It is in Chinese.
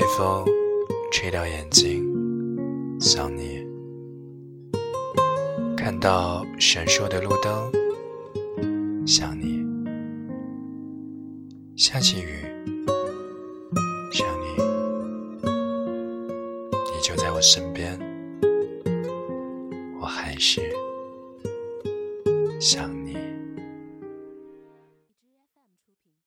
被风吹到眼睛想你看到闪烁的路灯想你下起雨想你你就在我身边我还是想你